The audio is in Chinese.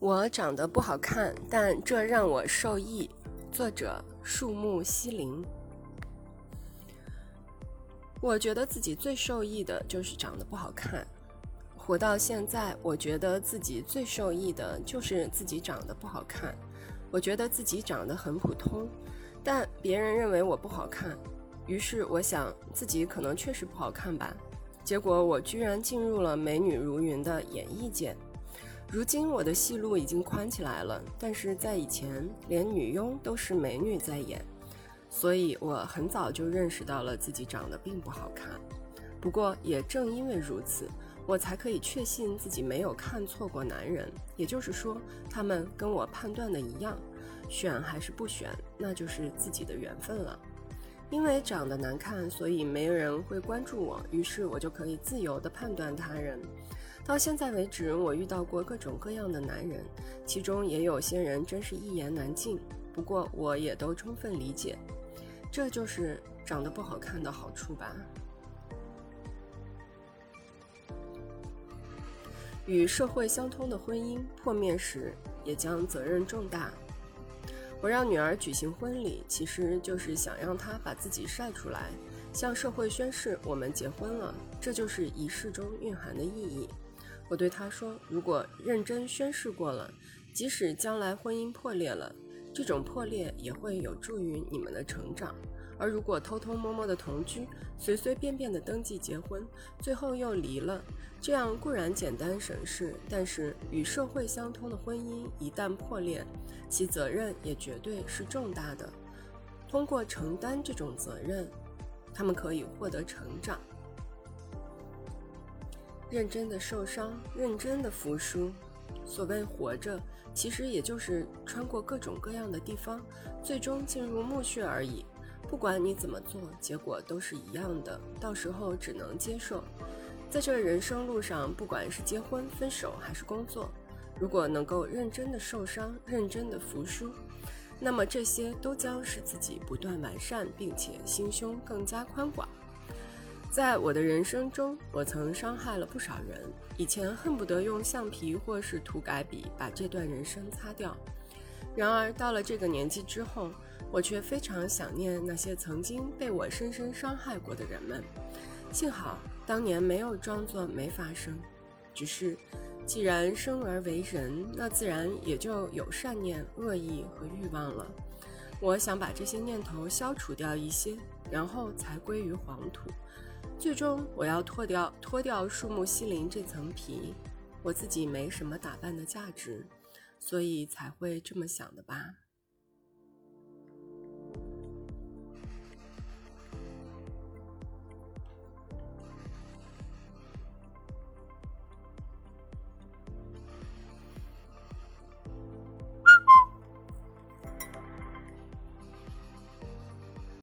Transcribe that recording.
我长得不好看，但这让我受益。作者：树木西林。我觉得自己最受益的就是长得不好看。活到现在，我觉得自己最受益的就是自己长得不好看。我觉得自己长得很普通，但别人认为我不好看，于是我想自己可能确实不好看吧。结果我居然进入了美女如云的演艺界。如今我的戏路已经宽起来了，但是在以前，连女佣都是美女在演，所以我很早就认识到了自己长得并不好看。不过也正因为如此，我才可以确信自己没有看错过男人。也就是说，他们跟我判断的一样，选还是不选，那就是自己的缘分了。因为长得难看，所以没人会关注我，于是我就可以自由地判断他人。到现在为止，我遇到过各种各样的男人，其中也有些人真是一言难尽。不过，我也都充分理解，这就是长得不好看的好处吧。与社会相通的婚姻破灭时，也将责任重大。我让女儿举行婚礼，其实就是想让她把自己晒出来，向社会宣誓我们结婚了。这就是仪式中蕴含的意义。我对他说：“如果认真宣誓过了，即使将来婚姻破裂了，这种破裂也会有助于你们的成长。而如果偷偷摸摸的同居，随随便便的登记结婚，最后又离了，这样固然简单省事，但是与社会相通的婚姻一旦破裂，其责任也绝对是重大的。通过承担这种责任，他们可以获得成长。”认真的受伤，认真的服输。所谓活着，其实也就是穿过各种各样的地方，最终进入墓穴而已。不管你怎么做，结果都是一样的。到时候只能接受。在这人生路上，不管是结婚、分手还是工作，如果能够认真的受伤，认真的服输，那么这些都将使自己不断完善，并且心胸更加宽广。在我的人生中，我曾伤害了不少人。以前恨不得用橡皮或是涂改笔把这段人生擦掉。然而到了这个年纪之后，我却非常想念那些曾经被我深深伤害过的人们。幸好当年没有装作没发生。只是，既然生而为人，那自然也就有善念、恶意和欲望了。我想把这些念头消除掉一些，然后才归于黄土。最终，我要脱掉脱掉树木西林这层皮，我自己没什么打扮的价值，所以才会这么想的吧。